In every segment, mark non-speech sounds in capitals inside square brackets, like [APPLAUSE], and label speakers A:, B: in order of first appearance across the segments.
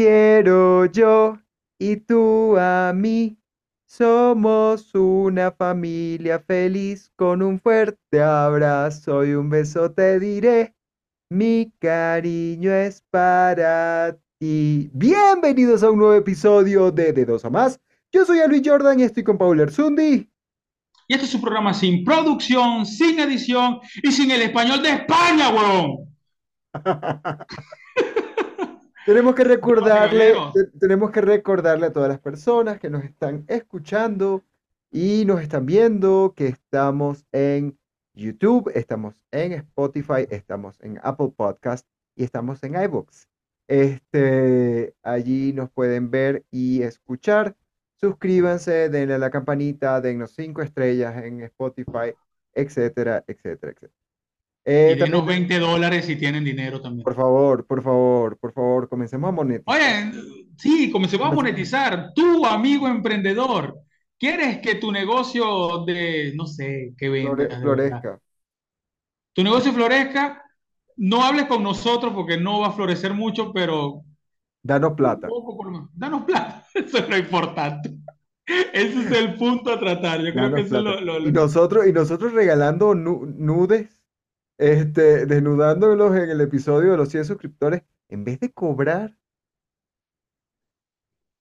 A: Quiero yo y tú a mí. Somos una familia feliz con un fuerte abrazo y un beso te diré. Mi cariño es para ti. Bienvenidos a un nuevo episodio de De Dos a Más. Yo soy Luis Jordan y estoy con Paul Erzundi.
B: Y este es su programa sin producción, sin edición y sin el español de España, weón. [LAUGHS]
A: Tenemos que recordarle, tenemos que recordarle a todas las personas que nos están escuchando y nos están viendo que estamos en YouTube, estamos en Spotify, estamos en Apple Podcast y estamos en iBooks. Este, allí nos pueden ver y escuchar. Suscríbanse, denle a la campanita, dennos cinco estrellas en Spotify, etcétera, etcétera, etcétera.
B: Eh, y denos 20 dólares si tienen dinero también.
A: Por favor, por favor, por favor, comencemos a monetizar.
B: Oye, sí, comencemos a monetizar. Tú, amigo emprendedor, ¿quieres que tu negocio de, no sé, que venda?
A: florezca.
B: Tu negocio florezca, no hables con nosotros porque no va a florecer mucho, pero...
A: Danos plata.
B: Danos plata, [LAUGHS] eso es lo importante. Ese es el punto a tratar. Yo creo que eso lo,
A: Y nosotros, y nosotros regalando nudes este, desnudándolos en el episodio de los 100 suscriptores, en vez de cobrar.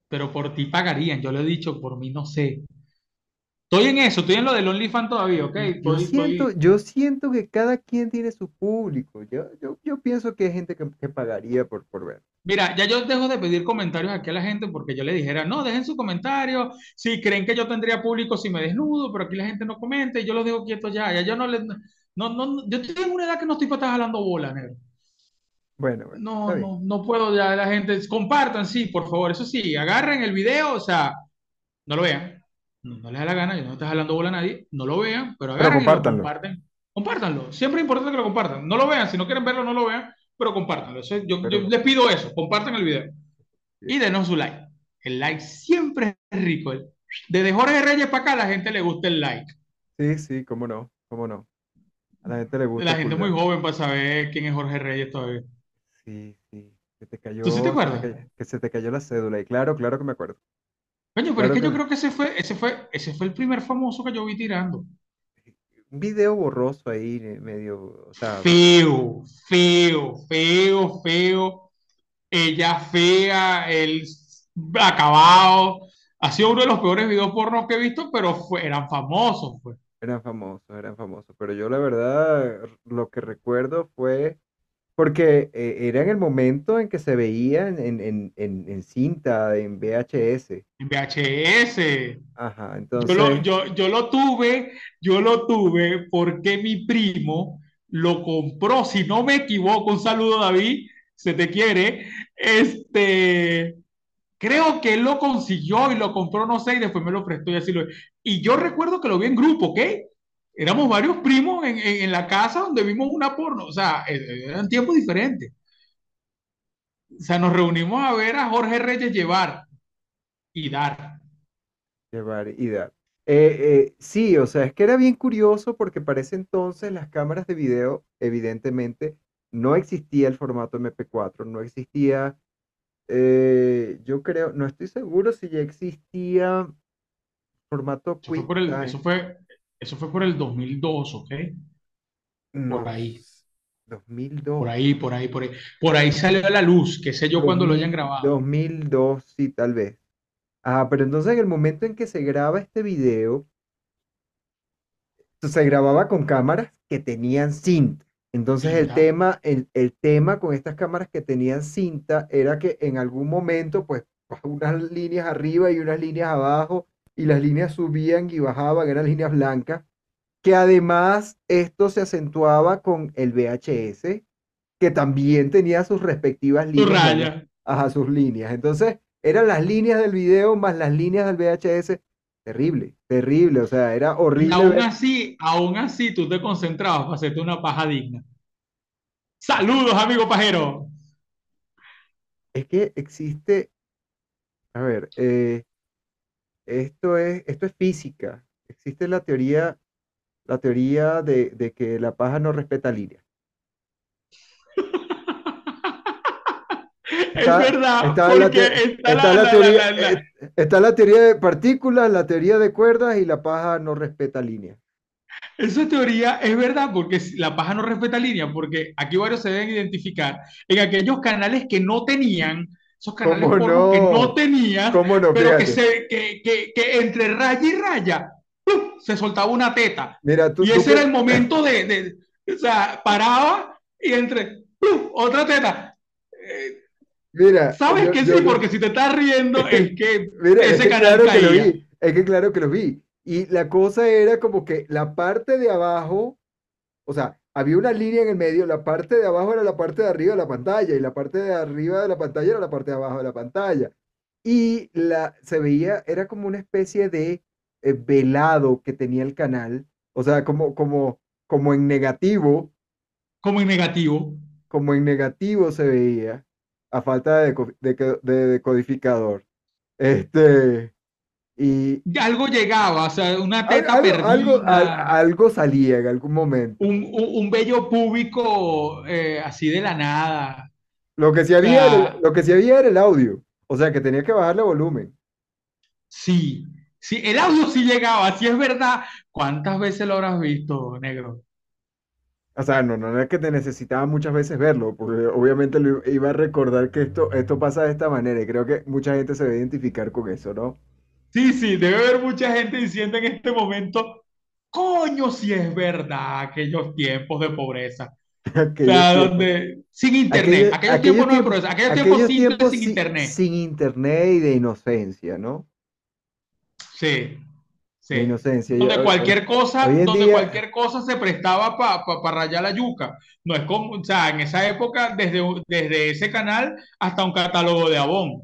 B: Pero por ti pagarían, yo lo he dicho, por mí no sé. Estoy en eso, estoy en lo del OnlyFans todavía, ¿ok?
A: Yo, siento, yo siento que cada quien tiene su público. Yo, yo, yo pienso que hay gente que, pagaría por, por ver.
B: Mira, ya yo dejo de pedir comentarios aquí a la gente porque yo le dijera, no, dejen su comentario, si creen que yo tendría público si me desnudo, pero aquí la gente no comenta y yo los dejo quietos ya, ya yo no les, no, no, yo tengo una edad que no estoy para estar jalando bola, negro.
A: Bueno,
B: no, no, no puedo ya la gente. Compartan, sí, por favor. Eso sí, agarren el video, o sea, no lo vean. No, les da la gana, yo no estoy jalando bola a nadie. No lo vean, pero agarren
A: pero y
B: comparten. Compártanlo. Siempre es importante que lo compartan. No lo vean, si no quieren verlo, no lo vean, pero compártanlo. yo, les pido eso, compartan el video. Y denos su like. El like siempre es rico. Desde Jorge Reyes para acá, la gente le gusta el like.
A: Sí, sí, cómo no, cómo no. A la gente le gusta.
B: La gente muy joven para saber quién es Jorge Reyes todavía.
A: Sí, sí. Que te cayó,
B: ¿Tú sí te acuerdas?
A: Que, se te cayó la cédula. Y claro, claro que me acuerdo.
B: Coño, pero es que, yo creo que ese fue, ese fue, ese fue el primer famoso que yo vi tirando.
A: Un video borroso ahí, medio, o sea...
B: Feo, feo, feo, feo. Ella fea, el acabado. Ha sido uno de los peores videos porno que he visto, pero fue, eran famosos, pues.
A: Eran famosos, eran famosos, pero yo la verdad lo que recuerdo fue porque eh, era en el momento en que se veían en, en, en, cinta, en VHS.
B: En VHS.
A: Ajá, entonces...
B: Yo lo, yo, yo lo tuve, yo lo tuve porque mi primo lo compró, si no me equivoco, un saludo David, se te quiere, este, Creo que él lo consiguió y lo compró, no sé, y después me lo prestó y así lo... Y yo recuerdo que lo vi en grupo, ¿ok? Éramos varios primos en, en, la casa donde vimos una porno, o sea, e, e, eran tiempos diferentes. O sea, nos reunimos a ver a Jorge Reyes llevar y dar.
A: Llevar y dar. Eh, eh, sí, o sea, es que era bien curioso porque para ese entonces las cámaras de video, evidentemente, no existía el formato MP4, no existía eh, yo creo, no estoy seguro si ya existía formato
B: eso fue, por el, eso fue, eso fue por el 2002, ¿ok?
A: No,
B: por ahí.
A: 2002.
B: Por ahí, por ahí, por ahí. Por ahí salió a la luz, qué sé yo, cuando lo hayan grabado.
A: 2002, sí, tal vez. Ah, pero entonces en el momento en que se graba este video, se grababa con cámaras que tenían cinta. Entonces el tema, el, tema con estas cámaras que tenían cinta era que en algún momento, pues, [LAUGHS] unas líneas arriba y unas líneas abajo, y las líneas subían y bajaban, eran líneas blancas, que además esto se acentuaba con el VHS, que también tenía sus respectivas líneas. Ajá, sus líneas. Entonces, eran las líneas del video más las líneas del VHS. Terrible, terrible, o sea, era horrible.
B: aún así, aún así, tú te concentrabas para hacerte una paja digna. Saludos, amigo pajero.
A: Es que existe, a ver, eh, esto es, esto es física. Existe la teoría, la teoría de, de que la paja no respeta líneas. Está,
B: es verdad,
A: está la,
B: está
A: está
B: la,
A: la teoría, eh, está la teoría de partículas, la teoría de cuerdas y la paja no respeta líneas.
B: Esa teoría es verdad porque la paja no respeta línea, porque aquí varios se deben identificar en aquellos canales que no tenían, esos canales
A: ¿Cómo
B: porno que no
A: no? ¿Cómo no?
B: pero que, se, que, que, que entre raya y raya ¡pum! se soltaba una teta.
A: Mira, tú,
B: Y
A: tú
B: ese era
A: que-
B: el momento de, de- o sea, paraba y entre ¡pum! otra teta. Eh,
A: mira,
B: ¿Sabes
A: yo-
B: que
A: yo
B: sí? Porque si te estás riendo es [LAUGHS] que
A: Mira, es
B: ese
A: que
B: canal
A: claro que lo vi, es que claro que lo vi. Y la cosa era como que la parte de abajo, o sea, había una línea en el medio, la parte de abajo era la parte de arriba de la pantalla y la parte de arriba de la pantalla era la parte de abajo de la pantalla. Y la, se veía, era como una especie de eh, velado que tenía el canal, o sea, como, como, como en negativo,
B: Como en negativo.
A: como en negativo se veía, a falta de, de de decodificador. Este, y
B: Algo llegaba, o sea, una teta
A: algo,
B: perdida.
A: algo salía en algún momento.
B: un, un, un vello púbico eh, así de la nada.
A: Lo que sí había, era
B: sea,
A: lo que sí había era el audio, o sea, que tenía que bajarle volumen.
B: sí, sí, el audio sí llegaba, sí es verdad. ¿Cuántas veces lo habrás visto, negro?
A: O sea, no, no era que te necesitaba muchas veces verlo, porque obviamente lo iba a recordar que esto, esto pasa de esta manera y creo que mucha gente se va a identificar con eso, ¿no?
B: Sí, sí, debe haber mucha gente diciendo en este momento, coño, si es verdad, aquellos tiempos de pobreza. [LAUGHS] O sea,
A: tiempos,
B: donde, sin internet,
A: aquellos,
B: aquellos tiempos no de
A: tiempos,
B: pobreza, aquellos tiempos
A: aquellos
B: simples
A: tiempos
B: sin
A: si-
B: internet.
A: sin internet y de inocencia, ¿no?
B: Sí, Sí.
A: inocencia.
B: Donde cualquier cosa, donde
A: día,
B: cualquier cosa se prestaba para rayar la yuca. No es como, o sea, en esa época, desde, desde ese canal hasta un catálogo de Avon.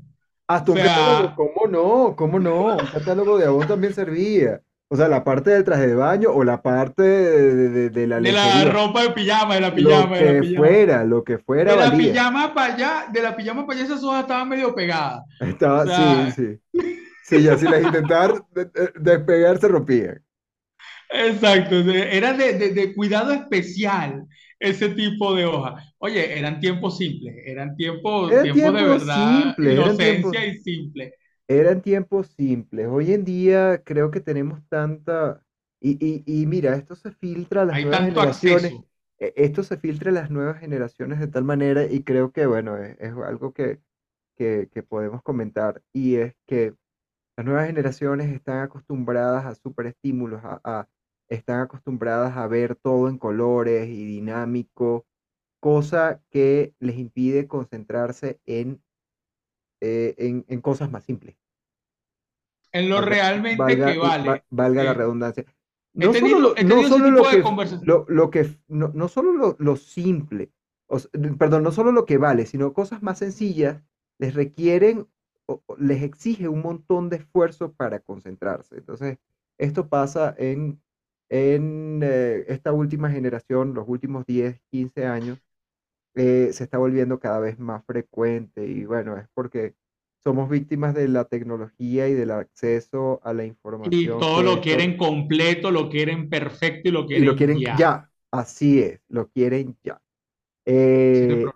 A: hasta
B: O
A: un catálogo, ¿cómo no? ¿Cómo no? Un catálogo de Avon también servía. O sea, la parte del traje de baño o la parte de, de- de- de la
B: de la ropa de pijama, de la
A: Lo
B: pijama, de la
A: que
B: pijama.
A: fuera, lo que fuera
B: De la
A: valía.
B: pijama para allá, de la pijama para allá, esas hojas estaban medio pegadas.
A: Estaba, sí,
B: sea,
A: sí. Sí, [LAUGHS] ya si las de- despegar se rompían.
B: exacto, era de, de- de cuidado especial ese tipo de hojas. Oye, eran tiempos simples, eran tiempos, tiempos de verdad,
A: tiempos,
B: inocencia y simple.
A: eran tiempos simples. Hoy en día creo que tenemos tanta... Y, y, y mira, esto se filtra a las
B: Hay
A: nuevas
B: tanto
A: generaciones.
B: acceso.
A: e- Esto se filtra a las nuevas generaciones de tal manera y creo que, bueno, es, es algo que, que, que podemos comentar y es que las nuevas generaciones están acostumbradas a superestímulos, a, a- están acostumbradas a ver todo en colores y dinámico, cosa que les impide concentrarse en, eh, en, en cosas más simples.
B: En lo
A: Valga,
B: realmente
A: valga,
B: que
A: va-
B: vale.
A: valga la redundancia.
B: he
A: No solo
B: tenido,
A: lo,
B: he
A: no
B: tenido ese
A: solo lo
B: tipo de
A: que,
B: conversaciones.
A: lo, lo que, no, no solo lo, lo simple, o s- perdón, no solo lo que vale, sino cosas más sencillas les requieren, les exige un montón de esfuerzo para concentrarse. Entonces, esto pasa en, en eh, esta última generación, los últimos 10, 15 años, eh, se está volviendo cada vez más frecuente y bueno, es porque somos víctimas de la tecnología y del acceso a la
B: Y
A: información
B: todo
A: que
B: lo
A: esto
B: quieren completo, lo quieren perfecto y lo
A: y lo
B: quieren
A: quieren
B: ya.
A: ya, así es, lo quieren ya. Eh,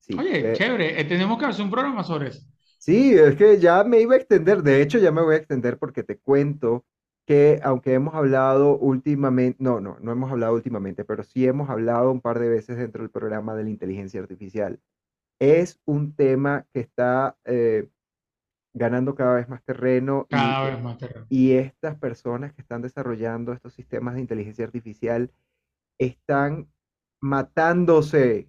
A: sí,
B: Oye,
A: eh,
B: chévere, eh, tenemos que hacer un programa sobre eso.
A: Sí, es que ya me iba a extender, de hecho ya me voy a extender porque te cuento que aunque hemos hablado últimamente, no, no, no hemos hablado últimamente, pero sí hemos hablado un par de veces dentro del programa de la inteligencia artificial. Es un tema que está eh, ganando cada vez más terreno
B: Cada vez más terreno.
A: y estas personas que están desarrollando estos sistemas de inteligencia artificial están matándose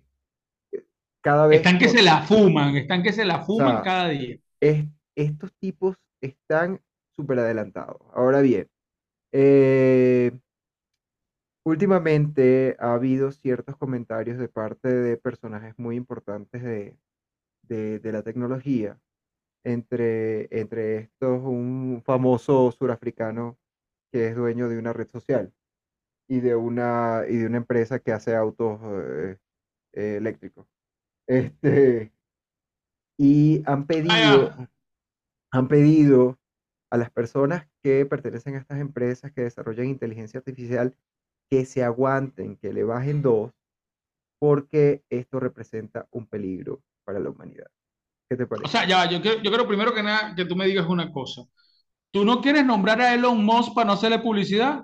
A: cada vez
B: Están que
A: por,
B: se la fuman, están que se la
A: o
B: fuman
A: sea,
B: cada día.
A: es- estos tipos están súper adelantados. Ahora bien, eh, últimamente ha habido ciertos comentarios de parte de personajes muy importantes de, de- de la tecnología, entre, entre estos un famoso surafricano que es dueño de una red social y de una, y de una empresa que hace autos eh, eh, eléctricos. Este, y han pedido, han pedido a las personas que pertenecen a estas empresas que desarrollan inteligencia artificial que se aguanten, que le bajen dos, porque esto representa un peligro para la humanidad. ¿Qué te
B: O
A: parece?
B: sea, ya, yo, yo quiero primero que nada que tú me digas una cosa. ¿Tú no quieres nombrar a Elon Musk para no hacerle publicidad?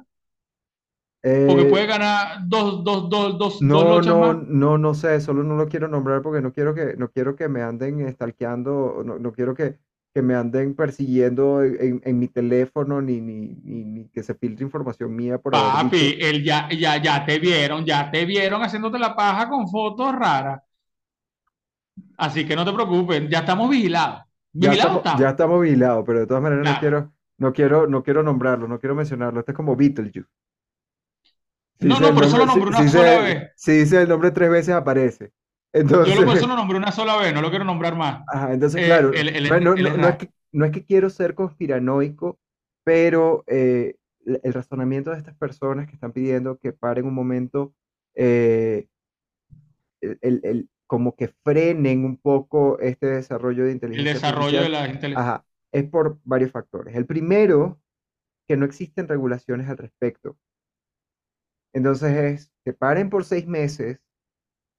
B: Porque
A: Eh,
B: puede ganar dos, dos, dos, dos, dos
A: no,
B: lochas
A: no,
B: más.
A: no, no sé, solo no lo quiero nombrar porque no quiero que, no quiero que me anden stalkeando, no, no quiero que, que me anden persiguiendo en, en- mi teléfono ni, ni, ni, ni que se filtre información mía por.
B: Papi, él ya, ya, ya te vieron, ya te vieron haciéndote la paja con fotos raras. Así que no te preocupes, ya estamos vigilados.
A: Ya
B: Vigilados
A: estamos, ya
B: estamos.
A: estamos vigilados, pero de todas maneras no quiero, no quiero, no quiero nombrarlo, no quiero mencionarlo. Este es como Beetlejuice. Si
B: No, no,
A: el
B: por eso lo
A: nombre, si,
B: nombré
A: si
B: una sola
A: dice,
B: vez.
A: si dice el nombre tres veces aparece.
B: Yo lo, por eso
A: Entonces, [LAUGHS]
B: lo nombré una sola vez, no lo quiero nombrar más.
A: ajá, entonces
B: Eh,
A: claro, no,
B: es
A: no es
B: raro.
A: que, no es que quiero ser conspiranoico, pero eh, el el razonamiento de estas personas que están pidiendo que paren un momento, eh, el, el- el- como que frenen un poco este desarrollo de
B: El
A: inteligencia
B: desarrollo de la inteligencia.
A: ajá, es por varios factores. El primero, que no existen regulaciones al respecto. Entonces es que paren por seis meses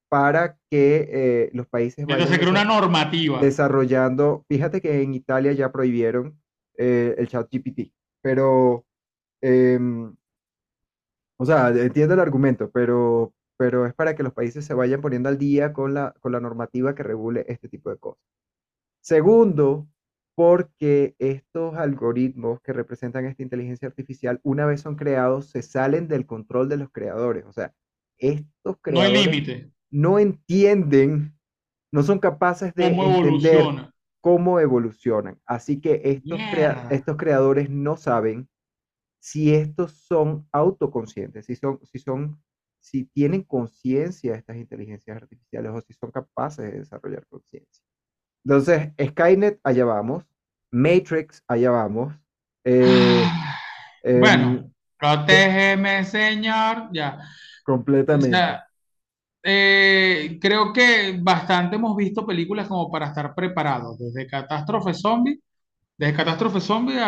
A: para que eh, los países
B: Entonces
A: vayan
B: creó una normativa.
A: desarrollando. Fíjate que en Italia ya prohibieron eh, el chat GPT, pero, em, o sea, entiendo el argumento, pero, pero es para que los países se vayan poniendo al día con la, con la normativa que regule este tipo de cosas. Segundo, porque estos algoritmos que representan esta inteligencia artificial, una vez son creados, se salen del control de los creadores. O sea, estos
B: No hay
A: creadores
B: límite.
A: no entienden, no son capaces de
B: ¿Cómo
A: entender
B: evoluciona?
A: cómo evolucionan. Así que estos, crea- estos creadores no saben si estos son autoconscientes, si son, si son, si tienen conciencia de estas inteligencias artificiales o si son capaces de desarrollar conciencia. Entonces, Skynet, allá vamos. Matrix, allá vamos. Eh, em,
B: Bueno, protégeme, Señor. Ya. O
A: completamente.
B: sea, eh, creo que bastante hemos visto películas como para estar preparados, desde Catástrofe Zombie, desde Catástrofe Zombie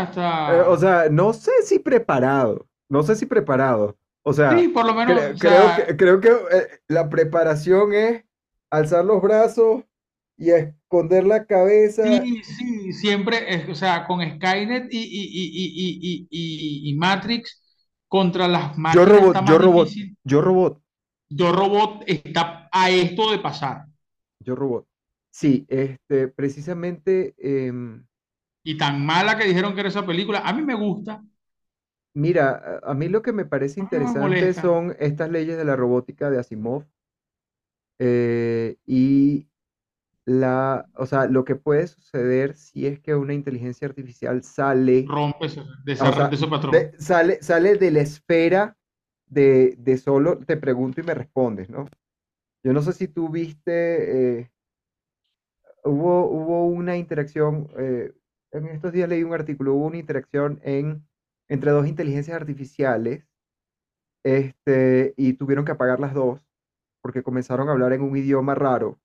A: Eh, o
B: hasta...
A: sea, no sé si preparado, no sé si preparado. O sea,
B: Sí, por lo menos,
A: cre-
B: o
A: creo que, creo que eh, la preparación es alzar los brazos y esconder la cabeza.
B: sí, sí, siempre, es- o sea, con Skynet y, y, y, y, Matrix contra las
A: Yo
B: máquinas
A: robot,
B: está
A: yo robot,
B: difícil.
A: yo robot,
B: Yo Robot está a esto de pasar.
A: yo robot. Sí, este, precisamente, em,
B: Y tan mala que dijeron que era esa película, a mí me gusta,
A: mira, a a mí lo que me parece
B: a me
A: interesante son estas leyes de la robótica de Asimov eh, y la, o sea, lo que puede suceder si es que una inteligencia artificial sale,
B: Rompe ese, de,
A: o
B: esa-
A: sea,
B: de ese patrón.
A: de- sale, sale de la esfera de, de solo te pregunto y me respondes, ¿no? Yo no sé si tú viste, eh, hubo, hubo una interacción, eh, en estos días leí un artículo, hubo una interacción en, entre dos inteligencias artificiales, este, y tuvieron que apagar las dos porque comenzaron a hablar en un idioma raro.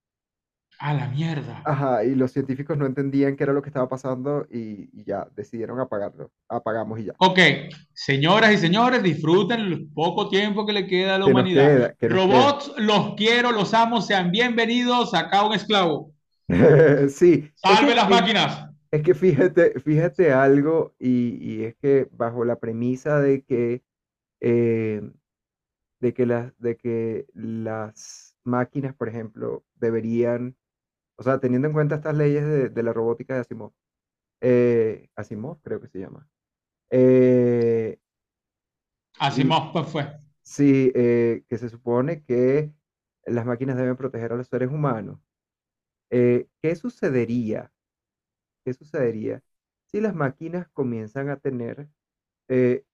B: A la mierda.
A: Ajá, y los científicos no entendían qué era lo que estaba pasando y, y ya decidieron apagarlo. Apagamos y ya.
B: Ok, señoras y señores, disfruten el poco tiempo que le queda a la
A: Que
B: humanidad.
A: queda, que.
B: Robots, los quiero, los amo, sean bienvenidos. Acá un esclavo. [LAUGHS]
A: Sí, es
B: Salve
A: que,
B: las máquinas.
A: es que fíjate, fíjate algo, y, y es que bajo la premisa de que, eh, de que las, de que las máquinas, por ejemplo, deberían, o sea, teniendo en cuenta estas leyes de, de la robótica de Asimov, eh, Asimov creo que se llama, eh,
B: más pues fue.
A: sí, eh, que se supone que las máquinas deben proteger a los seres humanos. Eh, ¿qué sucedería? ¿Qué sucedería si las máquinas comienzan a tener eh,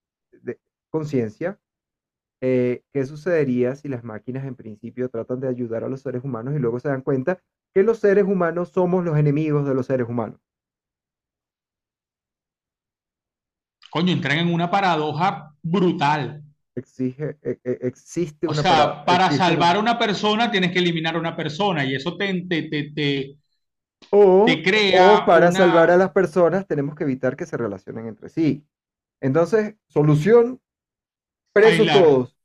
A: conciencia? Eh, ¿qué sucedería si las máquinas en principio tratan de ayudar a los seres humanos y luego se dan cuenta que los seres humanos somos los enemigos de los seres humanos?
B: Coño, entran en una paradoja brutal.
A: Exige, e- e- existe
B: O
A: una
B: sea,
A: para-
B: para
A: existe una-
B: salvar a una persona tienes que eliminar a una persona y eso te, te, te, te,
A: o,
B: te crea
A: o para salvar a las personas tenemos que evitar que se relacionen entre sí. Entonces, solución, presos todos,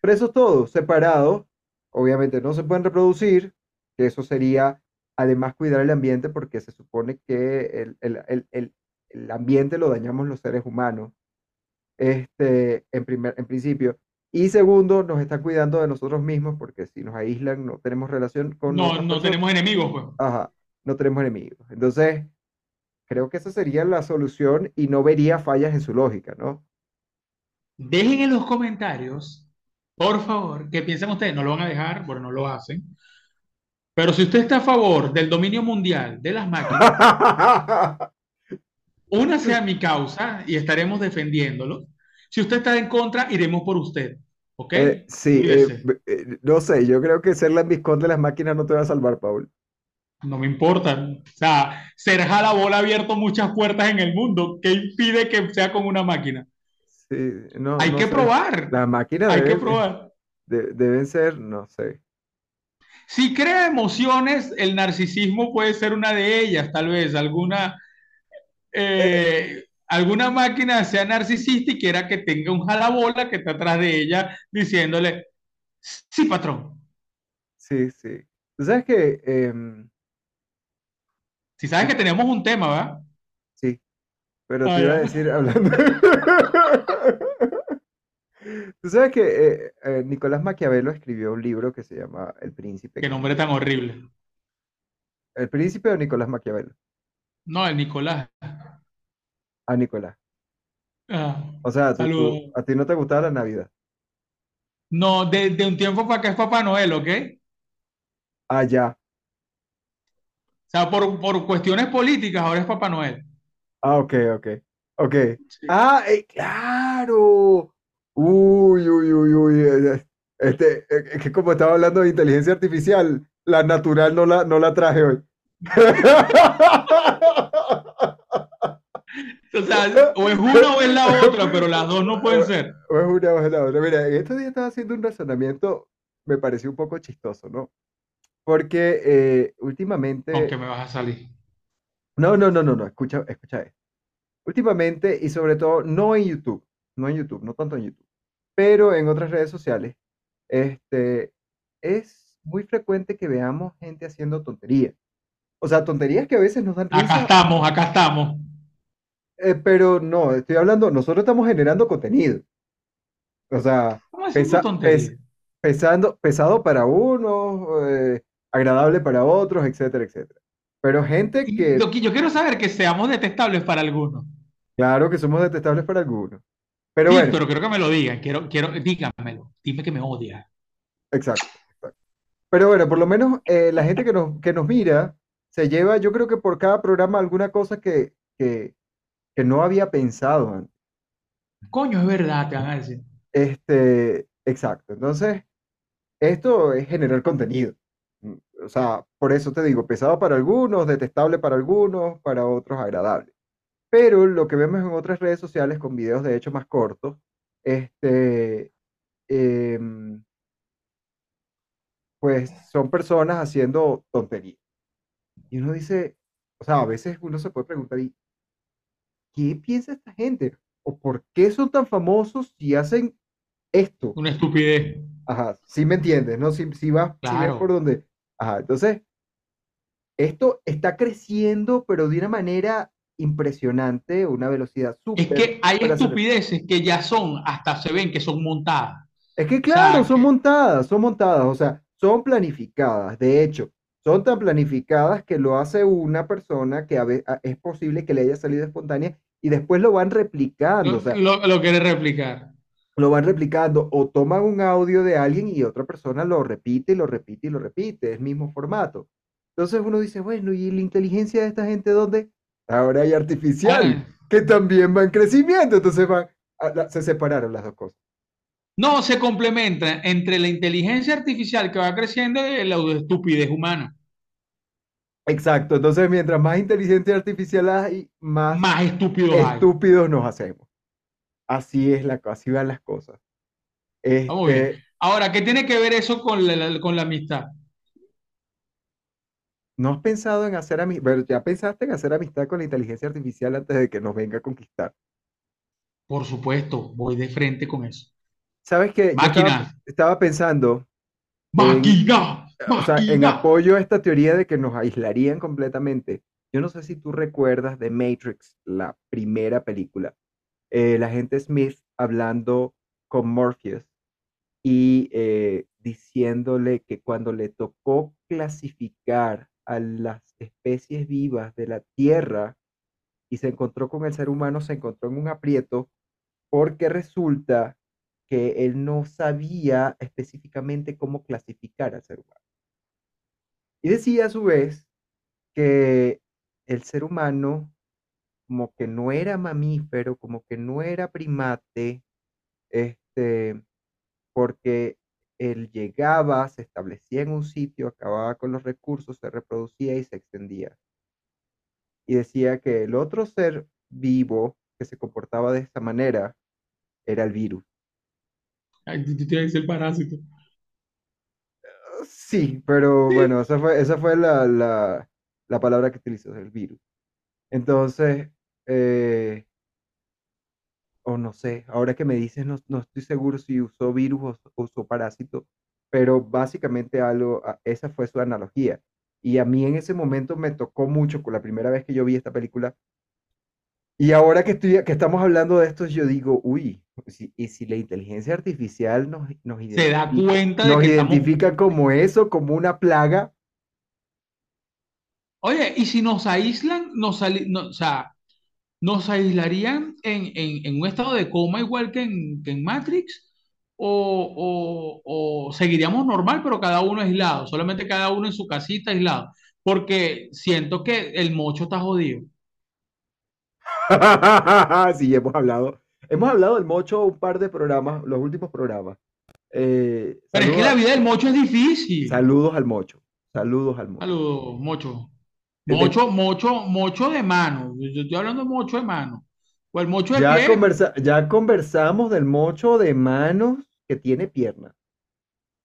A: presos todos, separados, obviamente no se pueden reproducir, que eso sería además cuidar el ambiente porque se supone que el, el- el- el- el ambiente lo dañamos los seres humanos, este, en primer, en principio. Y segundo, nos están cuidando de nosotros mismos porque si nos aíslan no tenemos relación con
B: No, no
A: personas.
B: tenemos enemigos, pues.
A: Ajá, no tenemos enemigos. Entonces, creo que esa sería la solución y no vería fallas en su lógica, ¿no?
B: Dejen en los comentarios, por favor, qué piensan ustedes. No lo van a dejar, bueno, no lo hacen. Pero si usted está a favor del dominio mundial de las máquinas, [LAUGHS] únase a mi causa y estaremos defendiéndolo. Si usted está en contra, iremos por usted. ¿Ok?
A: Eh, sí, eh, eh, no sé, yo creo que ser la ambiscón de las máquinas no te va a salvar, Paul.
B: No me importa. O sea, ser jalabola ha abierto muchas puertas en el mundo. ¿Qué impide que sea con una máquina?
A: Sí, no,
B: Hay
A: no
B: que
A: sé.
B: probar.
A: Las máquinas
B: Hay que probar.
A: de- deben ser, no sé.
B: Si crea emociones, el narcisismo puede ser una de ellas, tal vez. Alguna, eh, alguna máquina sea narcisista y quiera que tenga un jalabola que está atrás de ella diciéndole, sí, patrón.
A: Sí, sí. Tú sabes que, em,
B: Si sabes que tenemos un tema, ¿verdad?
A: sí, pero te iba a decir hablando. [LAUGHS] Tú sabes que eh, eh, Nicolás Maquiavelo escribió un libro que se llama El Príncipe.
B: Qué nombre tan horrible.
A: ¿El Príncipe o Nicolás Maquiavelo?
B: No, el Nicolás.
A: Ah, Nicolás.
B: Ah,
A: O sea, tú- tú-
B: saludos.
A: a ti no te gustaba la Navidad.
B: No, de, de un tiempo para acá es Papá Noel, ¿ok?
A: Ah, ya.
B: O sea, por, por cuestiones políticas ahora es Papá Noel.
A: Ah, ok, ok. Ok.
B: Sí.
A: Ah, eh, claro. Uy, uy, uy, uy. eh, Este, eh, es que como estaba hablando de inteligencia artificial, la natural no la, no la traje hoy.
B: O sea, o es una o es la otra, pero las dos no pueden ser.
A: O es una o es la otra. Mira, en estos días estaba haciendo un razonamiento, me pareció un poco chistoso, ¿no? Porque eh, últimamente.
B: Aunque me vas a salir.
A: No, no, no, no, no, escucha, escucha esto. Últimamente, y sobre todo, no en YouTube, no en YouTube, no tanto en YouTube, pero en otras redes sociales, este, es muy frecuente que veamos gente haciendo tonterías. O sea, tonterías que a veces nos dan
B: Acá estamos, acá estamos.
A: eh, pero no, estoy hablando, nosotros estamos generando contenido. O sea,
B: ¿Cómo haciendo
A: pesa- pes- pesando, pesado para unos, eh, agradable para otros, etcétera, etcétera. Pero gente que,
B: yo quiero saber que seamos detestables para algunos.
A: claro que somos detestables para algunos. Pero
B: Sí,
A: bueno.
B: pero quiero que me lo digan. Quiero, quiero, dígamelo. Dime que me.
A: Exacto, exacto. Pero bueno, por lo menos eh, la gente que nos, que nos mira se lleva, yo creo que por cada programa alguna cosa que, que, que no había pensado antes.
B: Coño, es verdad, te van a decir.
A: Este, exacto. Entonces, esto es generar contenido. Mm, O sea, por eso te digo, pesado para algunos, detestable para algunos, para otros agradable. Pero lo que vemos en otras redes sociales con videos de hecho más cortos, este, em, pues son personas haciendo tonterías. Y uno dice, o sea, a veces uno se puede preguntar, ¿y qué piensa esta gente? ¿O por qué son tan famosos si hacen esto?
B: Una estupidez.
A: Ajá, sí me entiendes, ¿no? Si, si vas, si
B: Claro.
A: por donde. Ajá, entonces, esto está creciendo, pero de una manera impresionante, una velocidad
B: Es
A: súper,
B: que hay estupideces que ya son, hasta se ven que son montadas.
A: Es que
B: O
A: claro,
B: sea,
A: son
B: que-
A: montadas, son montadas, o sea, son planificadas. De hecho, son tan planificadas que lo hace una persona que a ve- a- es posible que le haya salido espontánea y después lo van replicando, o
B: lo,
A: sea,
B: lo, lo quiere replicar.
A: lo van replicando o toman un audio de alguien y otra persona lo repite y lo repite y lo repite, es el mismo formato. Entonces uno dice, bueno, ¿y la inteligencia de esta gente dónde? Ahora hay artificial,
B: Ah,
A: que también va en crecimiento, entonces van, se separaron las dos cosas.
B: No, se complementa entre la inteligencia artificial que va creciendo y la estupidez humana.
A: Exacto, entonces mientras más inteligencia artificial hay, más
B: Más estúpidos hay.
A: nos hacemos. Así es la, así van las cosas. Este,
B: Ahora, ¿qué tiene que ver eso con la, la- con la amistad?
A: ¿No has pensado en hacer amistad? ¿Ya pensaste en hacer amistad con la inteligencia artificial antes de que nos venga a conquistar?
B: Por supuesto, voy de frente con eso.
A: ¿Sabes qué? Yo estaba, pensando en,
B: máquina.
A: o sea, en apoyo a esta teoría de que nos aislarían completamente, yo no sé si tú recuerdas de Matrix, la primera película, eh, la gente Smith hablando con Morpheus y eh, diciéndole que cuando le tocó clasificar a las especies vivas de la Tierra y se encontró con el ser humano, se encontró en un aprieto porque resulta que él no sabía específicamente cómo clasificar al ser humano. Y decía a su vez que el ser humano como que no era mamífero, como que no era primate, este, porque él llegaba, se establecía en un sitio, acababa con los recursos, se reproducía y se extendía. Y decía que el otro ser vivo que se comportaba de esta manera era el virus.
B: Tú tienes que ser parásito.
A: Sí, pero
B: Sí.
A: bueno, esa fue, esa fue la, la, la palabra que utilizó, el virus. Entonces, eh, o no sé, ahora que me dices, no, no estoy seguro si usó virus o usó parásito, pero básicamente algo, a- esa fue su analogía. Y a mí en ese momento me tocó mucho con la primera vez que yo vi esta película. Y ahora que, estoy, que estamos hablando de esto, yo digo, uy, si- y si la inteligencia artificial nos, nos
B: Se da
A: identifica,
B: cuenta de
A: nos
B: que estamos.
A: identifica como eso, como una plaga,
B: Oye, y si nos aíslan, nos sali- no, o sea, nos aislarían en, en- en un estado de coma igual que en, que en Matrix, o, o- o seguiríamos normal, pero cada uno aislado, solamente cada uno en su casita aislado, porque siento que el mocho está jodido. [LAUGHS]
A: Sí, hemos hablado. Hemos hablado del mocho un par de programas, los últimos programas. Eh,
B: Pero es que la vida del mocho es difícil.
A: saludos al mocho. Saludos al mocho.
B: Saludos, mocho. Mocho, mocho, mocho de mano. Yo estoy hablando de mocho de mano. O el mocho de
A: ya,
B: pie,
A: conversa- ya conversamos del mocho de manos que tiene piernas.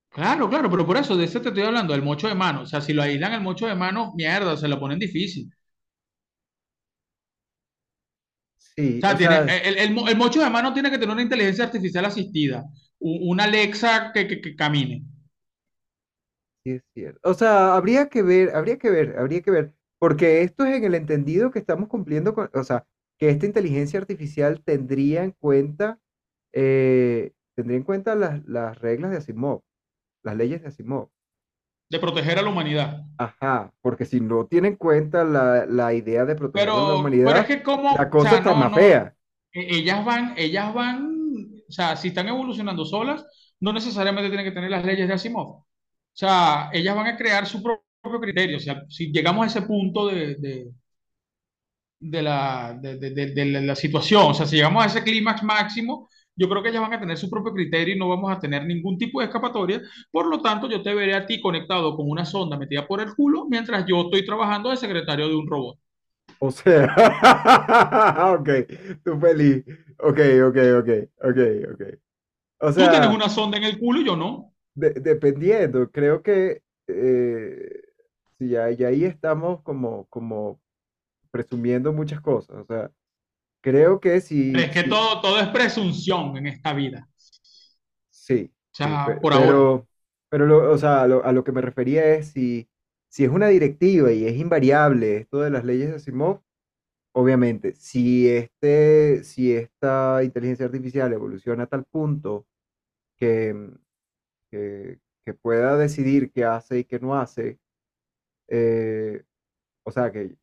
B: Claro, claro, pero por eso, de ese te estoy hablando, del mocho de mano. O sea, si lo aíslan el mocho de mano, mierda, se lo ponen difícil.
A: Sí,
B: O sea,
A: o
B: tiene,
A: sea,
B: el, el mo- el mocho de mano tiene que tener una inteligencia artificial asistida, una Alexa que, que- que camine.
A: sí es cierto. O sea, habría que ver, habría que ver, habría que ver. Porque esto es en el entendido que estamos cumpliendo con, o sea, que esta inteligencia artificial tendría en cuenta, eh, tendría en cuenta las, las reglas de Asimov, las leyes de Asimov.
B: de proteger a la humanidad.
A: Aja, porque si no tiene en cuenta la, la idea de proteger a la
B: pero es
A: humanidad,
B: que como,
A: la
B: o
A: cosa
B: sea,
A: está
B: no,
A: más
B: no,
A: fea.
B: e- ellas van, ellas van, o sea, si están evolucionando solas, no necesariamente tienen que tener las leyes de Asimov. O sea, ellas van a crear su pro- propio criterio. O sea, si llegamos a ese punto de, de, de la, de, de- la situación, o sea, si llegamos a ese clímax máximo, yo creo que ellas van a tener su propio criterio y no vamos a tener ningún tipo de escapatoria. Por lo tanto, yo te veré a ti conectado con una sonda metida por el culo mientras yo estoy trabajando de secretario de un robot.
A: O sea, [LAUGHS] ok, tú feliz. Ok, ok, ok, ok, ok. O
B: Tú tienes
A: sea,
B: una sonda en el culo y yo no.
A: de- dependiendo, creo que eh, sí, ya, ya ahí estamos como, como presumiendo muchas cosas. O sea, creo que
B: Pero
A: si,
B: es que
A: si-
B: todo, todo es presunción en esta vida.
A: sí,
B: O sea, por ahora.
A: pero, pero lo- o sea, a lo, a lo que me refería es si, si es una directiva y es invariable esto de las leyes de Asimov, obviamente, si este, si esta inteligencia artificial evoluciona a tal punto que, que, que pueda decidir qué hace y qué no hace, eh, o sea, que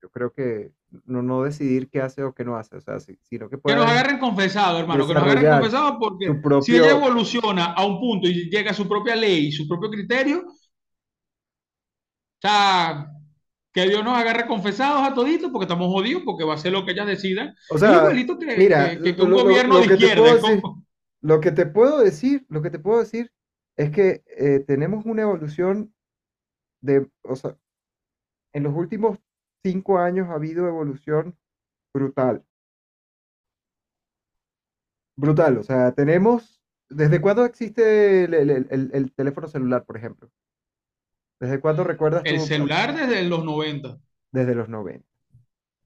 A: yo creo que no, no decidir qué hace o qué no hace, o sea, si- sino que
B: Que nos
A: pueda
B: agarren confesado, hermano, que nos agarren confesado porque si ella evoluciona a un punto y llega a su propia ley, su propio criterio, o sea, que Dios nos agarre confesados a toditos porque estamos jodidos, porque va a ser lo que ellas decidan.
A: o sea,
B: que,
A: mira,
B: que- un
A: lo-
B: gobierno
A: lo
B: de
A: que te
B: izquierda.
A: decir, lo que te puedo decir, lo que te puedo decir es que eh, tenemos una evolución de, o sea, en los últimos cinco años ha habido evolución brutal, brutal, o sea, tenemos, ¿desde cuándo existe el, el- el- el teléfono celular, por ejemplo? ¿Desde cuándo recuerdas
B: El
A: tú?
B: celular desde los 90,
A: Desde los 90.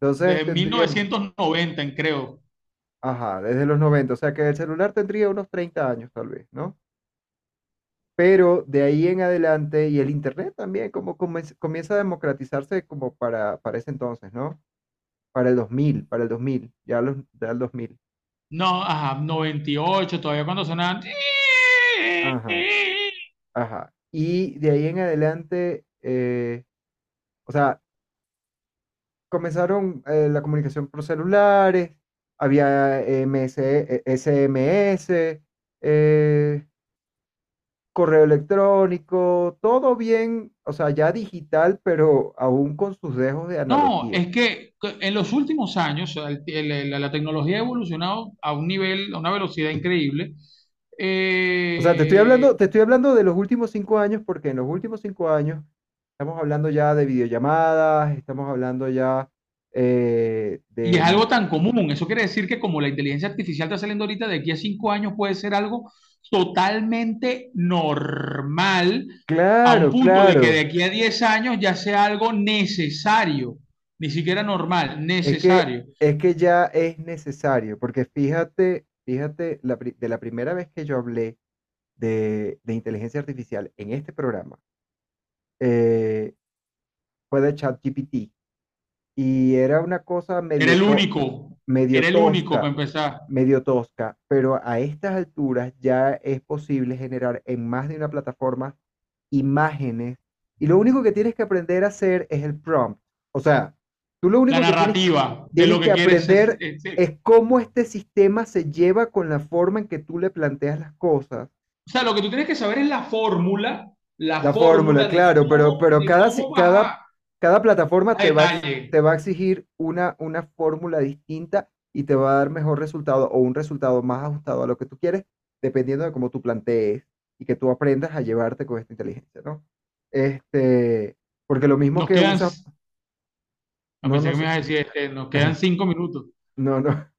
A: Entonces
B: desde
A: tendríamos,
B: 1990, en creo.
A: ajá, desde los 90, o sea que el celular tendría unos 30 años tal vez, ¿no? Pero de ahí en adelante, y el Internet también, como comienza a democratizarse como para, para ese entonces, ¿no? Para el 2000, para el 2000, ya, los, ya el 2000.
B: No, ajá, 98, todavía cuando sonaban.
A: Ajá, ajá. Y de ahí en adelante, eh, o sea, comenzaron eh, la comunicación por celulares, había MS, SMS, eh, correo electrónico, todo bien, o sea, ya digital, pero aún con sus dejos de
B: No, es que en los últimos años la, tecnología ha evolucionado a un nivel, a una velocidad increíble.
A: O sea, te estoy hablando, te estoy hablando de los últimos cinco años, porque en los últimos cinco años estamos hablando ya de videollamadas, estamos hablando ya eh, de...
B: Y es algo tan común, eso quiere decir que como la inteligencia artificial está saliendo ahorita, de aquí a cinco años puede ser algo totalmente normal
A: claro, a un punto
B: de que de aquí a 10 años ya sea algo necesario, ni siquiera normal, necesario.
A: Es que, ya es necesario, porque fíjate, fíjate, de la primera vez que yo hablé de, inteligencia artificial en este programa, eh, fue de ChatGPT. Y era una cosa
B: medio... Era el único.
A: Medio
B: era el único para empezar.
A: Medio tosca, pero a estas alturas ya es posible generar en más de una plataforma imágenes y lo único que tienes que aprender a hacer es el prompt. O sea, tú lo único
B: la narrativa
A: que tienes, que, aprender es, cómo este sistema se lleva con la forma en que tú le planteas las cosas.
B: O sea, lo que tú tienes que saber es la fórmula. La,
A: fórmula, claro, pero, pero cada, cada, cada plataforma te va, te va a exigir una, una fórmula distinta y te va a dar mejor resultado o un resultado más ajustado a lo que tú quieres, dependiendo de cómo tú plantees y que tú aprendas a llevarte con esta inteligencia, ¿no? Este, porque lo mismo que
B: quedan, No, me a decir, este, nos quedan cinco minutos.
A: No, no. [LAUGHS]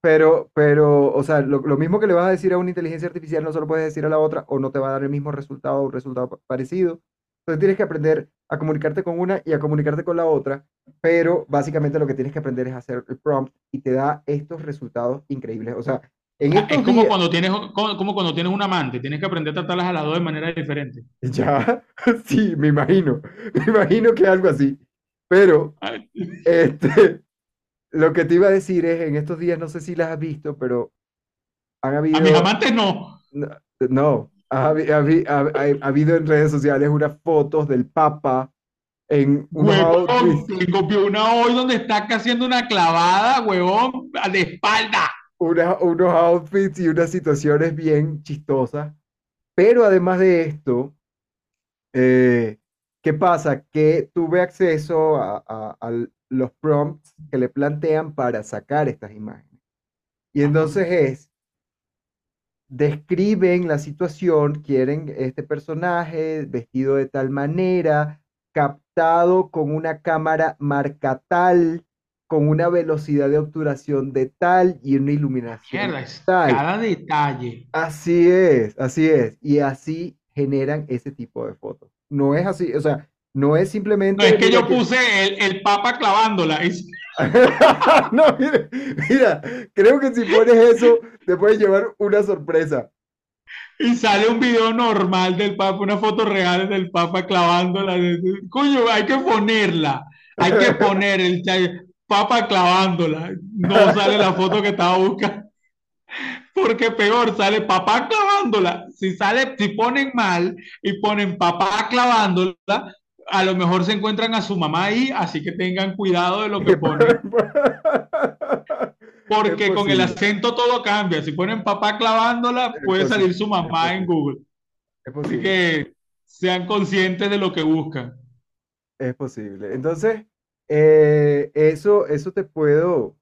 A: Pero, pero, o sea, lo, lo, mismo que le vas a decir a una inteligencia artificial no se lo puedes decir a la otra o no te va a dar el mismo resultado o un resultado parecido. Entonces tienes que aprender a comunicarte con una y a comunicarte con la otra, pero básicamente lo que tienes que aprender es hacer el prompt y te da estos resultados increíbles. O sea, en
B: ah, es como cuando tienes como, cuando tienes un amante, tienes que aprender a tratarlas a las dos de manera diferente.
A: Ya, [LAUGHS] sí, me imagino, [LAUGHS] me imagino que algo así. Pero, este, lo que te iba a decir es, en estos días, no sé si las has visto, pero han habido...
B: A mis amantes no.
A: No, ha, habido en redes sociales unas fotos del Papa en
B: unos outfits. copió una hoy donde está haciendo una clavada, huevón, de espalda.
A: unos outfits y unas situaciones bien chistosas. Pero además de esto, eh, ¿qué pasa? Que tuve acceso a, a, los prompts que le plantean para sacar estas imágenes. Y entonces es, describen la situación, quieren este personaje vestido de tal manera, captado con una cámara marca tal, con una velocidad de obturación de tal y una iluminación
B: tal. Cada detalle.
A: Así es, así es. Y así generan ese tipo de fotos. No es así, o sea, no es simplemente...
B: No, es que yo puse el, el, papa clavándola. [LAUGHS]
A: no, mira, mira, creo que si pones eso, te puedes llevar una sorpresa.
B: Y sale un video normal del Papa, una foto real del Papa clavándola. Coño, hay que ponerla. Hay que [LAUGHS] poner el Papa clavándola. No sale la foto que estaba buscando. Porque peor, sale papá clavándola. Si sale, si ponen mal y ponen papá clavándola, a lo mejor se encuentran a su mamá ahí, así que tengan cuidado de lo que ponen. [LAUGHS] Porque con el acento todo cambia. Si ponen papá clavándola, puede salir su mamá en Google. Así que sean conscientes de lo que buscan.
A: Es posible. Entonces, eh, eso, eso te puedo,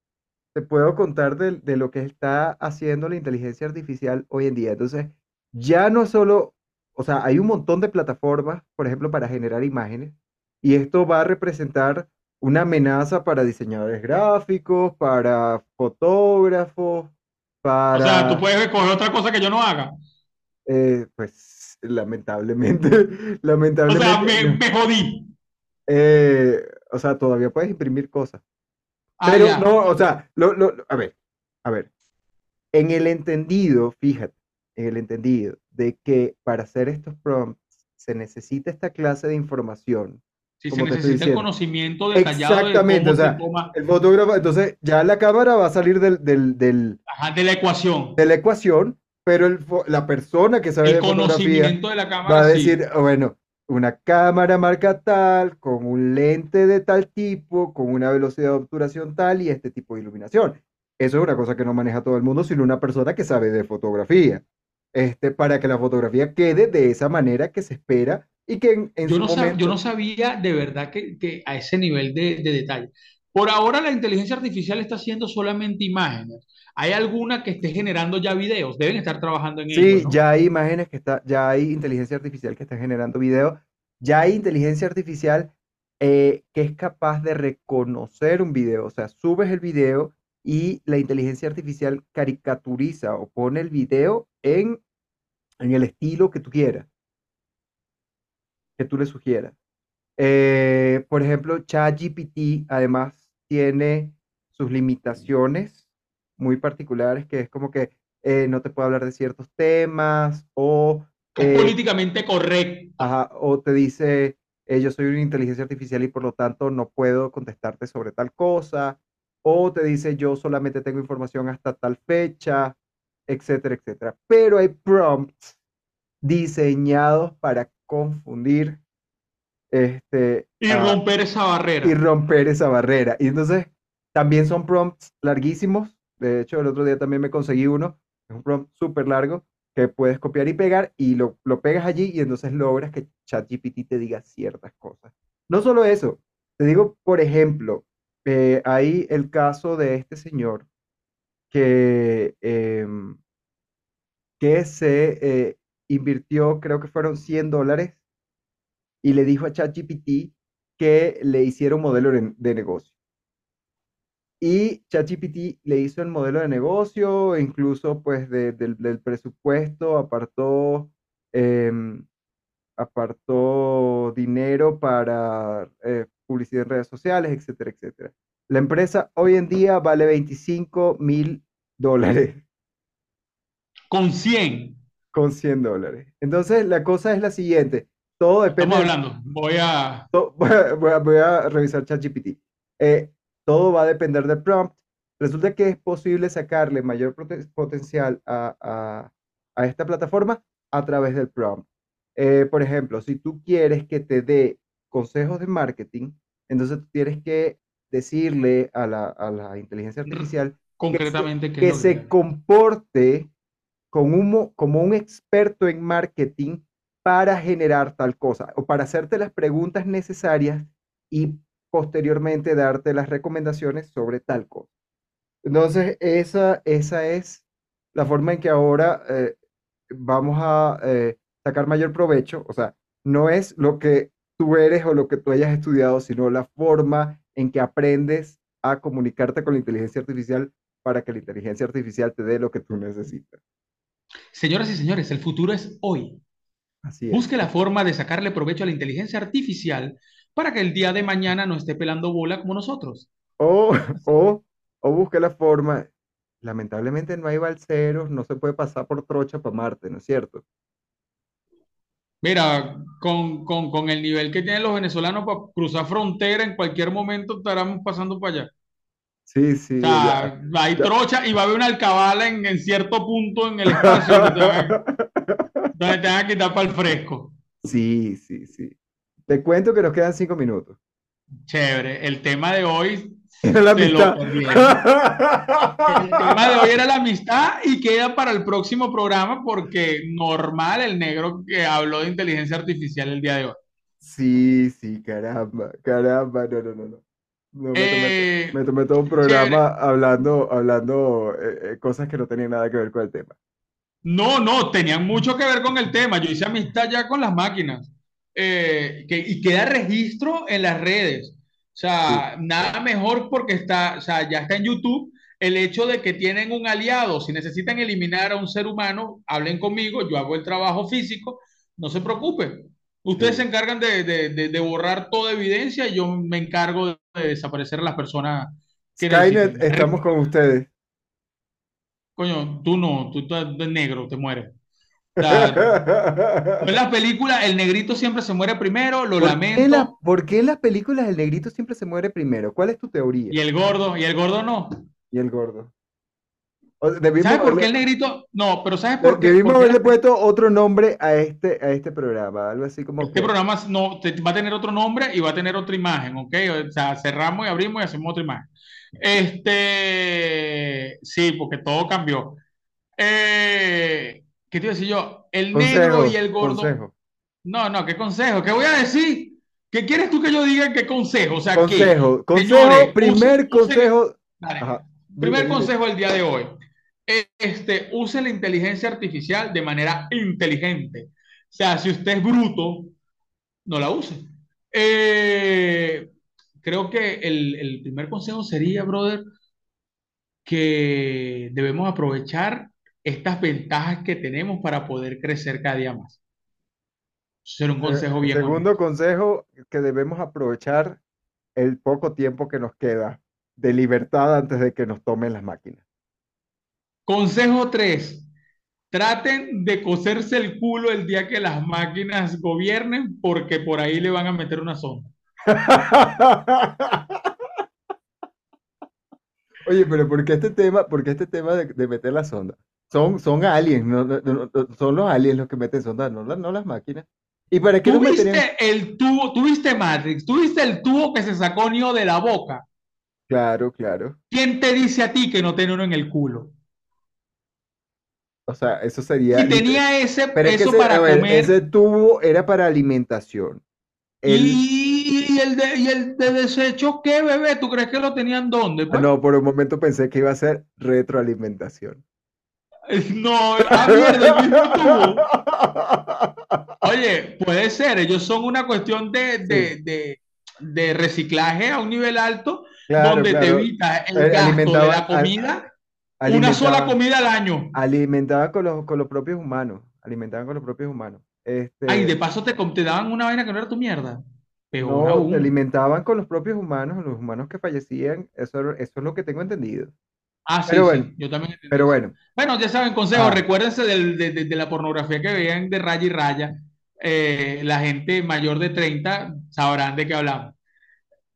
A: te puedo contar de, de, lo que está haciendo la inteligencia artificial hoy en día. Entonces, ya no solo o sea, hay un montón de plataformas, por ejemplo, para generar imágenes, y esto va a representar una amenaza para diseñadores gráficos, para fotógrafos, para... O
B: sea, tú puedes escoger otra cosa que yo no haga.
A: Eh, pues, lamentablemente, lamentablemente... [LAUGHS]
B: O sea, me, jodí.
A: Eh, o sea, todavía puedes imprimir cosas. Ah, Pero no, o sea, a ver, a ver. En el entendido, fíjate, el entendido de que para hacer estos prompts se necesita esta clase de información.
B: Si se necesita el conocimiento detallado de
A: Exactamente,
B: cómo
A: o sea,
B: se toma
A: el fotógrafo, entonces ya la cámara va a salir del, del- del-
B: ajá, de la ecuación.
A: de la ecuación, pero el la persona que sabe
B: El
A: de fotografía
B: conocimiento de la
A: va a
B: sí.
A: decir, "Ah, bueno, una cámara marca tal, con un lente de tal tipo, con una velocidad de obturación tal y este tipo de iluminación. Eso es una cosa que no maneja todo el mundo, sino una persona que sabe de fotografía. Este, para que la fotografía quede de esa manera que se espera y que en, en
B: Yo
A: su
B: no, sab- yo
A: momento...
B: no sabía de verdad que, que a ese nivel de, de detalle. Por ahora la inteligencia artificial está haciendo solamente imágenes. ¿Hay alguna que esté generando ya videos? Deben estar trabajando en ello,
A: Sí,
B: ¿no?
A: ya hay imágenes que está, ya hay inteligencia artificial que está generando video, ya hay inteligencia artificial eh, que es capaz de reconocer un video, o sea, subes el video y la inteligencia artificial caricaturiza o pone el video en, en el estilo que tú quieras, que tú le sugieras. Eh, por ejemplo, ChatGPT además tiene sus limitaciones muy particulares, que es como que eh, no te puede hablar de ciertos temas o,
B: Es
A: eh,
B: políticamente correcto.
A: ajá, o te dice, yo soy una inteligencia artificial y por lo tanto no puedo contestarte sobre tal cosa, o te dice, yo solamente tengo información hasta tal fecha, etcétera, etcétera. Pero hay prompts diseñados para confundir este,
B: Y romper esa barrera.
A: y romper esa barrera. Y entonces también son prompts larguísimos. De hecho, el otro día también me conseguí uno. Es un prompt súper largo que puedes copiar y pegar y lo, lo pegas allí y entonces logras que ChatGPT te diga ciertas cosas. No solo eso, te digo, por ejemplo, eh, hay el caso de este señor que, em, que se eh, invirtió, creo que fueron 100 dólares y le dijo a ChatGPT que le hiciera un modelo de, negocio. Y ChatGPT le hizo el modelo de negocio, incluso pues de- del, del presupuesto apartó, em, apartó dinero para eh, publicidad en redes sociales, etcétera, etcétera. La empresa hoy en día vale 25 mil dólares
B: Con 100.
A: con 100 dólares. Entonces la cosa es la siguiente, todo depende
B: Estamos hablando. Voy a. [LAUGHS]
A: voy a, voy a- voy a revisar ChatGPT. Eh, todo va a depender del prompt. Resulta que es posible sacarle mayor potencial a, a- a esta plataforma a través del prompt. Eh, por ejemplo, si tú quieres que te dé consejos de marketing, entonces tú tienes que decirle a la, a la inteligencia artificial
B: Concretamente, ¿qué
A: que se comporte con un mo- como un experto en marketing para generar tal cosa o para hacerte las preguntas necesarias y posteriormente darte las recomendaciones sobre tal cosa. Entonces, esa, esa es la forma en que ahora eh, vamos a eh, sacar mayor provecho. O sea, no es lo que tú eres o lo que tú hayas estudiado, sino la forma en que aprendes a comunicarte con la inteligencia artificial para que la inteligencia artificial te dé lo que tú necesitas.
B: Señoras y señores, el futuro es hoy.
A: Así es.
B: Busque la forma de sacarle provecho a la inteligencia artificial para que el día de mañana no esté pelando bola como nosotros.
A: O, o, o busque la forma. Lamentablemente no hay balseros, no se puede pasar por trocha para Marte, ¿no es cierto?
B: Mira, con, con, con el nivel que tienen los venezolanos para cruzar frontera, en cualquier momento estaremos pasando para allá.
A: Sí, sí,
B: O
A: ya,
B: sea, hay
A: ya.
B: trocha y va a haber una alcabala en, en cierto punto en el espacio donde te van a, [LAUGHS] donde te van a quitar para el fresco.
A: Sí, sí, sí. Te cuento que nos quedan cinco minutos.
B: Chévere. El tema de hoy [LAUGHS]
A: Era la
B: perdieron. El tema de hoy era la amistad y queda para el próximo programa porque normal el negro que habló de inteligencia artificial el día de hoy.
A: Sí, sí, caramba, caramba, no, no, no, no. No, me tomé,
B: Eh,
A: me tomé todo un
B: chévere.
A: programa hablando, hablando eh, eh, cosas que no tenían nada que ver con el tema.
B: No, no, tenían mucho que ver con el tema. Yo hice amistad ya con las máquinas. Eh, que, y queda registro en las redes. O
A: Sí,
B: sea, nada mejor porque está, o sea, ya está en YouTube el hecho de que tienen un aliado. Si necesitan eliminar a un ser humano, hablen conmigo, yo hago el trabajo físico, no se preocupen. Ustedes se encargan de, de- de- de borrar toda evidencia y yo me encargo de desaparecer a las personas que
A: Skynet, estamos con ustedes.
B: Coño, tú no, tú estás negro, te mueres. Claro. [LAUGHS] En las películas, el negrito siempre se muere primero, lo
A: ¿Por qué, en la-
B: lamento,
A: por qué en las películas el negrito siempre se muere primero? ¿Cuál es tu teoría?
B: y el gordo, y el gordo no.
A: Y el gordo. Debimos
B: ¿Sabes por qué el negrito? No, pero ¿sabes por qué?
A: debimos haberle puesto otro nombre a este, a este programa, algo así como
B: este
A: que-
B: programa no, te- va a tener otro nombre y va a tener otra imagen, ¿ok? O sea, cerramos y abrimos y hacemos otra imagen. Este, sí, porque todo cambió. Eh, ¿qué te iba a decir yo? El negro
A: Consejo,
B: y el gordo.
A: consejo.
B: No, no, ¿qué consejo? ¿Qué voy a decir? ¿Qué quieres tú que yo diga? ¿Qué consejo? O sea, ¿qué?
A: Consejo, consejo,
B: Señores,
A: primer consejo.
B: Dale. Primer consejo del día de hoy. Este, use la inteligencia artificial de manera inteligente. O sea, si usted es bruto, no la use. Eh, creo que el, el primer consejo sería, brother, que debemos aprovechar estas ventajas que tenemos para poder crecer cada día más. Ser un consejo bien
A: Segundo consejo, que debemos aprovechar el poco tiempo que nos queda de libertad antes de que nos tomen las máquinas.
B: Consejo 3. Traten de coserse el culo el día que las máquinas gobiernen porque por ahí le van a meter una sonda. [LAUGHS]
A: Oye, pero ¿por qué este tema, por qué este tema de, de meter la sonda? Son, son aliens, no, no- no- no- son los aliens los que meten sonda, no, las- no las máquinas. ¿Y para qué
B: ¿Tú
A: nos meterían?
B: viste el tubo? ¿Tú viste Matrix? ¿Tú viste el tubo que se sacó Neo de la boca?
A: Claro, claro.
B: ¿Quién te dice a ti que no tiene uno en el culo?
A: O sea, eso sería.
B: Si tenía ese,
A: Pero es que ese,
B: para
A: a ver,
B: comer
A: ese tubo era para alimentación. El-
B: y, y el de, y el de desecho, ¿qué bebé? ¿Tú crees que lo tenían dónde? pues?
A: No, por un momento pensé que iba a ser retroalimentación. [LAUGHS]
B: No, ah, mierda, el mismo tubo. [LAUGHS] Oye, puede ser, ellos son una cuestión de, de, de, de reciclaje a un nivel alto,
A: Claro,
B: donde te
A: claro.
B: evitas el
A: Eh,
B: gasto de la comida, una sola comida al año.
A: Alimentaban con los, con los propios humanos. Alimentaban con los propios humanos. Este,
B: Ay, de paso te, te daban una vaina que no era tu mierda. Peor
A: no,
B: aún.
A: se alimentaban con los propios humanos, los humanos que fallecían. Eso, eso es lo que tengo entendido.
B: Ah, sí,
A: Pero
B: sí,
A: bueno,
B: yo también entendí
A: Pero bueno,
B: Bueno, ya saben, consejo,
A: Ah.
B: recuérdense del- de, de- de la pornografía que vean de raya y raya. Eh, la gente mayor de 30 sabrán de qué hablamos.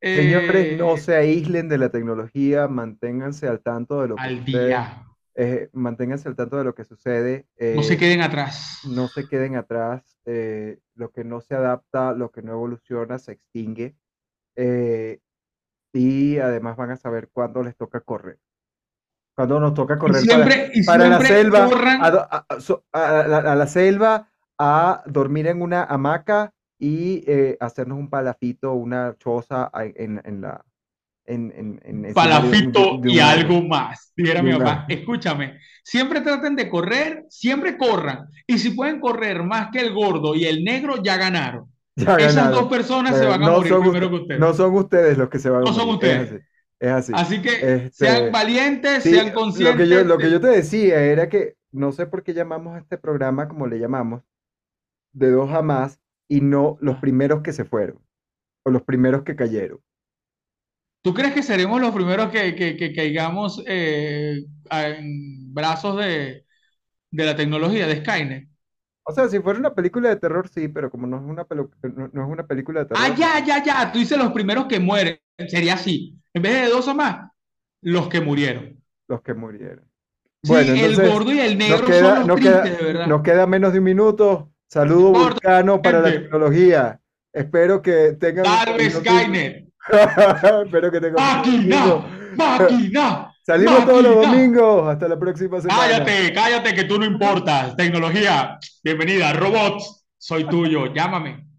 A: Señores, no
B: Eh,
A: se aíslen de la tecnología, manténganse al tanto de lo que
B: al
A: sucede.
B: día.
A: eh, manténganse al tanto de lo que sucede.
B: No se
A: eh,
B: queden atrás.
A: no se queden atrás. eh, lo que no se adapta, lo que no evoluciona, se extingue. eh, y además van a saber cuándo les toca correr. Cuándo nos toca
B: Y
A: correr
B: siempre, y
A: para, para la
B: siempre
A: selva,
B: corran.
A: a, a- a la, a la selva, a dormir en una hamaca y eh, hacernos un palafito, una choza a- en, en la... En, en, en encima de un-
B: palafito
A: de
B: y
A: un
B: algo más, dijera mi papá. Escúchame, siempre traten de correr, siempre corran. Y si pueden correr más que el gordo y el negro, ya ganaron. [LAUGHS]
A: Ya
B: Esas
A: ganaron.
B: dos personas se
A: Eh,
B: van a
A: no
B: morir
A: son
B: primero
A: usted-
B: que ustedes.
A: No son ustedes los que se van a
B: No son
A: morir, es
B: ustedes.
A: así, es así.
B: Así que
A: Este,
B: sean valientes,
A: Sí,
B: sean
A: lo
B: conscientes.
A: que yo, lo que yo te decía era que no sé por qué llamamos a este programa como le llamamos, de dos a más, y no los primeros que se fueron, o los primeros que cayeron.
B: ¿Tú crees que seremos los primeros que, que, que caigamos eh, en brazos de, de la tecnología, de Skynet?
A: O sea, si fuera una película de terror, sí, pero como no es una, pelu- no, no es una película de terror.
B: Ah, ya, ya, ya. Tú dices los primeros que mueren. Sería así. En vez de dos o más, los que murieron.
A: Los que murieron.
B: Sí,
A: Bueno,
B: el
A: entonces,
B: gordo y el
A: Nos
B: negro
A: queda,
B: son los
A: nos
B: tristes,
A: queda-
B: de verdad.
A: nos queda menos de un minuto. Saludo vulcano para la tecnología. Espero que tengan fin-
B: Skynet. [LAUGHS]
A: Espero que tengan
B: ¡Máquina! ¡Máquina! [LAUGHS]
A: Salimos todos los domingos. Hasta la próxima semana.
B: Cállate, cállate, que tú no importas. Tecnología, bienvenida. Robots, soy tuyo. Llámame.